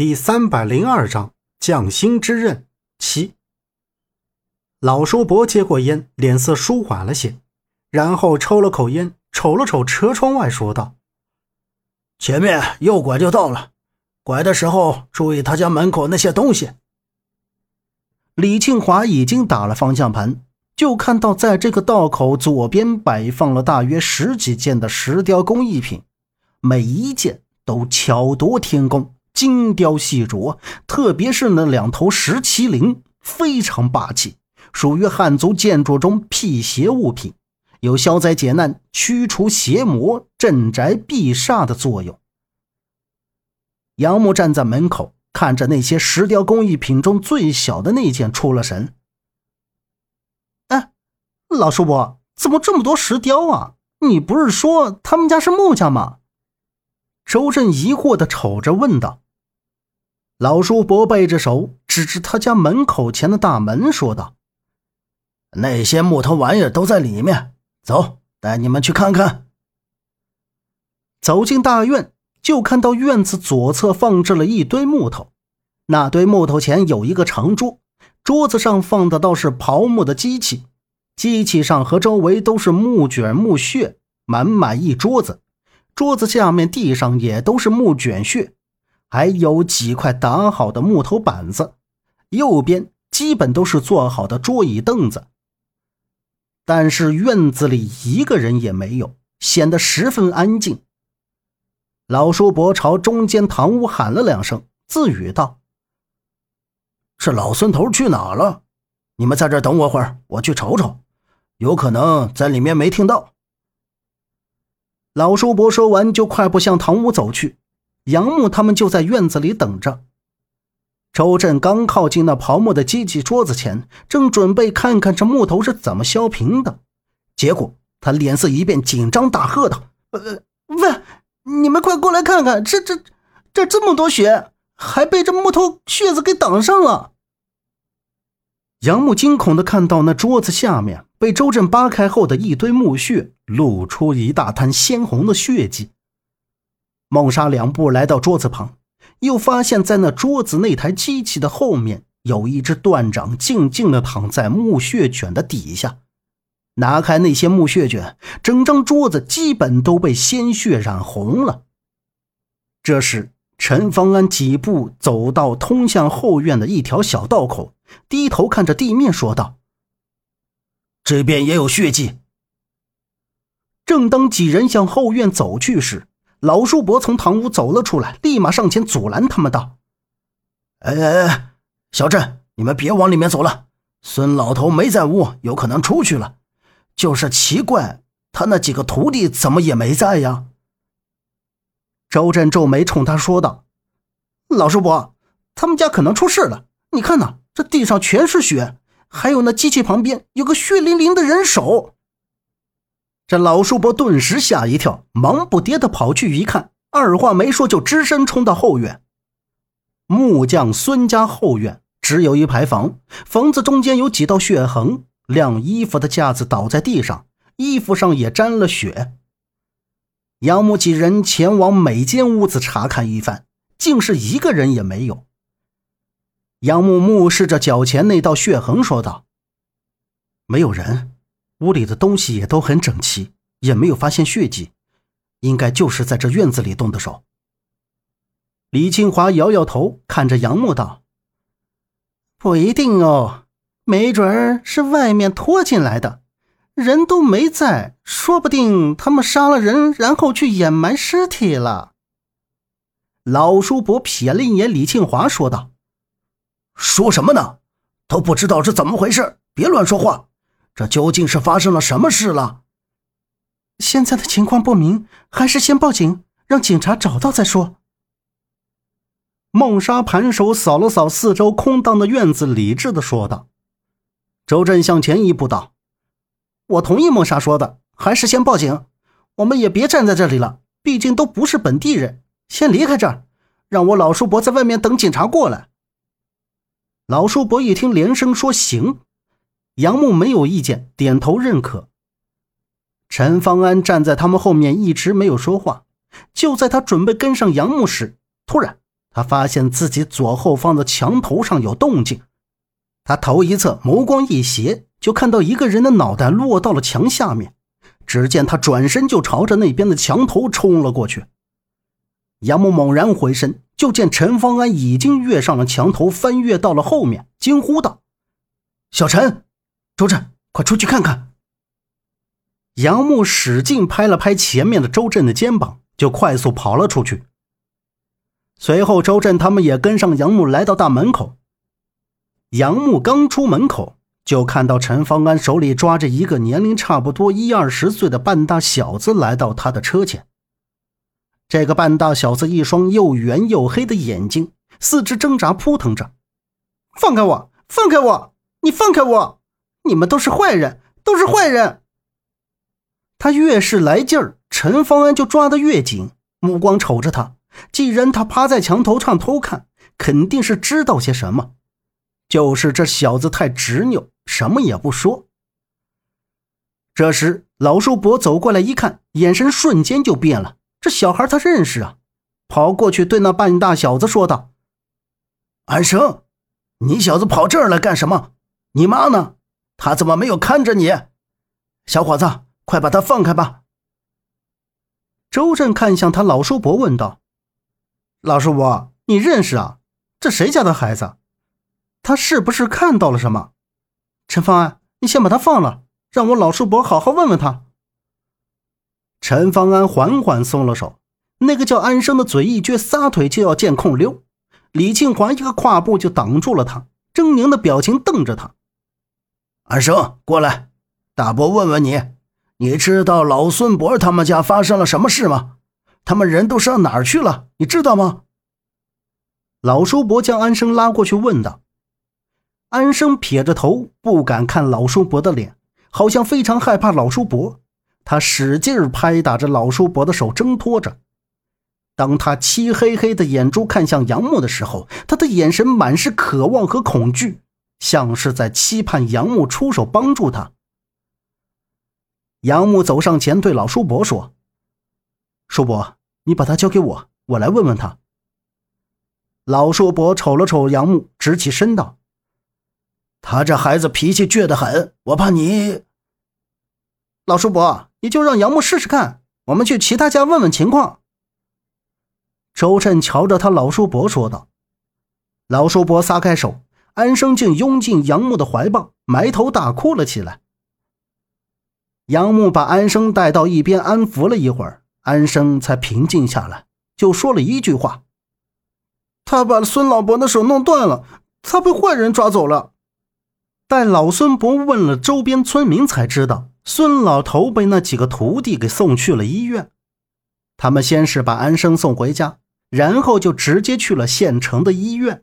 第三百零二章匠心之刃七。老叔伯接过烟，脸色舒缓了些，然后抽了口烟，瞅了瞅车窗外，说道：“前面右拐就到了，拐的时候注意他家门口那些东西。”李庆华已经打了方向盘，就看到在这个道口左边摆放了大约十几件的石雕工艺品，每一件都巧夺天工。精雕细琢，特别是那两头石麒麟，非常霸气，属于汉族建筑中辟邪物品，有消灾解难、驱除邪魔、镇宅避煞的作用。杨木站在门口，看着那些石雕工艺品中最小的那件，出了神。哎，老叔伯，怎么这么多石雕啊？你不是说他们家是木匠吗？周震疑惑的瞅着问道。老叔伯背着手，指着他家门口前的大门，说道：“那些木头玩意儿都在里面，走，带你们去看看。”走进大院，就看到院子左侧放置了一堆木头，那堆木头前有一个长桌，桌子上放的倒是刨木的机器，机器上和周围都是木卷木屑，满满一桌子，桌子下面、地上也都是木卷屑。还有几块打好的木头板子，右边基本都是做好的桌椅凳子。但是院子里一个人也没有，显得十分安静。老叔伯朝中间堂屋喊了两声，自语道：“这老孙头去哪了？你们在这等我会儿，我去瞅瞅，有可能在里面没听到。”老叔伯说完，就快步向堂屋走去。杨木他们就在院子里等着。周震刚靠近那刨木的机器桌子前，正准备看看这木头是怎么削平的，结果他脸色一变，紧张大喝道：“呃，喂，你们快过来看看，这这这这么多血，还被这木头屑子给挡上了！”杨木惊恐的看到那桌子下面被周震扒开后的一堆木屑，露出一大滩鲜红的血迹。孟莎两步来到桌子旁，又发现，在那桌子那台机器的后面，有一只断掌静静的躺在木屑卷的底下。拿开那些木屑卷，整张桌子基本都被鲜血染红了。这时，陈方安几步走到通向后院的一条小道口，低头看着地面，说道：“这边也有血迹。”正当几人向后院走去时，老叔伯从堂屋走了出来，立马上前阻拦他们道：“哎哎哎，小震，你们别往里面走了。孙老头没在屋，有可能出去了。就是奇怪，他那几个徒弟怎么也没在呀？”周震皱眉冲他说道：“老叔伯，他们家可能出事了。你看呐，这地上全是血，还有那机器旁边有个血淋淋的人手。”这老叔伯顿时吓一跳，忙不迭的跑去一看，二话没说就只身冲到后院。木匠孙家后院只有一排房，房子中间有几道血痕，晾衣服的架子倒在地上，衣服上也沾了血。杨木几人前往每间屋子查看一番，竟是一个人也没有。杨木目视着脚前那道血痕，说道：“没有人。”屋里的东西也都很整齐，也没有发现血迹，应该就是在这院子里动的手。李清华摇摇头，看着杨木道：“不一定哦，没准儿是外面拖进来的，人都没在，说不定他们杀了人，然后去掩埋尸体了。”老叔伯瞥了一眼李庆华，说道：“说什么呢？都不知道是怎么回事，别乱说话。”这究竟是发生了什么事了？现在的情况不明，还是先报警，让警察找到再说。孟莎盘手扫了扫四周空荡的院子，理智的说道。周震向前一步道：“我同意孟莎说的，还是先报警。我们也别站在这里了，毕竟都不是本地人，先离开这儿，让我老叔伯在外面等警察过来。”老叔伯一听，连声说：“行。”杨木没有意见，点头认可。陈方安站在他们后面，一直没有说话。就在他准备跟上杨木时，突然他发现自己左后方的墙头上有动静，他头一侧，眸光一斜，就看到一个人的脑袋落到了墙下面。只见他转身就朝着那边的墙头冲了过去。杨木猛然回身，就见陈方安已经跃上了墙头，翻越到了后面，惊呼道：“小陈，周震，快出去看看！”杨木使劲拍了拍前面的周震的肩膀，就快速跑了出去。随后，周震他们也跟上杨木来到大门口。杨木刚出门口。就看到陈方安手里抓着一个年龄差不多一二十岁的半大小子来到他的车前。这个半大小子一双又圆又黑的眼睛，四肢挣扎扑腾着。放开我！放开我！你放开我！你们都是坏人，都是坏人！他越是来劲儿，陈方安就抓得越紧，目光瞅着他。既然他趴在墙头上偷看，肯定是知道些什么。就是这小子太执拗，什么也不说。这时，老叔伯走过来一看，眼神瞬间就变了。这小孩他认识啊，跑过去对那半大小子说道：“安生，你小子跑这儿来干什么？你妈呢？他怎么没有看着你？小伙子，快把他放开吧！”周震看向他老叔伯问道：“老叔伯，你认识啊？这谁家的孩子？”他是不是看到了什么？陈方安，你先把他放了，让我老叔伯好好问问他。陈方安缓缓松了手，那个叫安生的嘴一撅，撒腿就要见空溜。李庆华一个跨步就挡住了他，狰狞的表情瞪着他。安生，过来，大伯问问你，你知道老孙伯他们家发生了什么事吗？他们人都上哪儿去了？你知道吗？老叔伯将安生拉过去问道。安生撇着头，不敢看老叔伯的脸，好像非常害怕老叔伯。他使劲拍打着老叔伯的手，挣脱着。当他漆黑黑的眼珠看向杨木的时候，他的眼神满是渴望和恐惧，像是在期盼杨木出手帮助他。杨木走上前，对老叔伯说：“叔伯，你把他交给我，我来问问他。”老叔伯瞅了瞅杨木，直起身道。他这孩子脾气倔得很，我怕你。老叔伯，你就让杨木试试看，我们去其他家问问情况。周震瞧着他老叔伯说道。老叔伯撒开手，安生竟拥进杨木的怀抱，埋头大哭了起来。杨木把安生带到一边安抚了一会儿，安生才平静下来，就说了一句话：“他把孙老伯的手弄断了，他被坏人抓走了。”待老孙伯问了周边村民，才知道孙老头被那几个徒弟给送去了医院。他们先是把安生送回家，然后就直接去了县城的医院。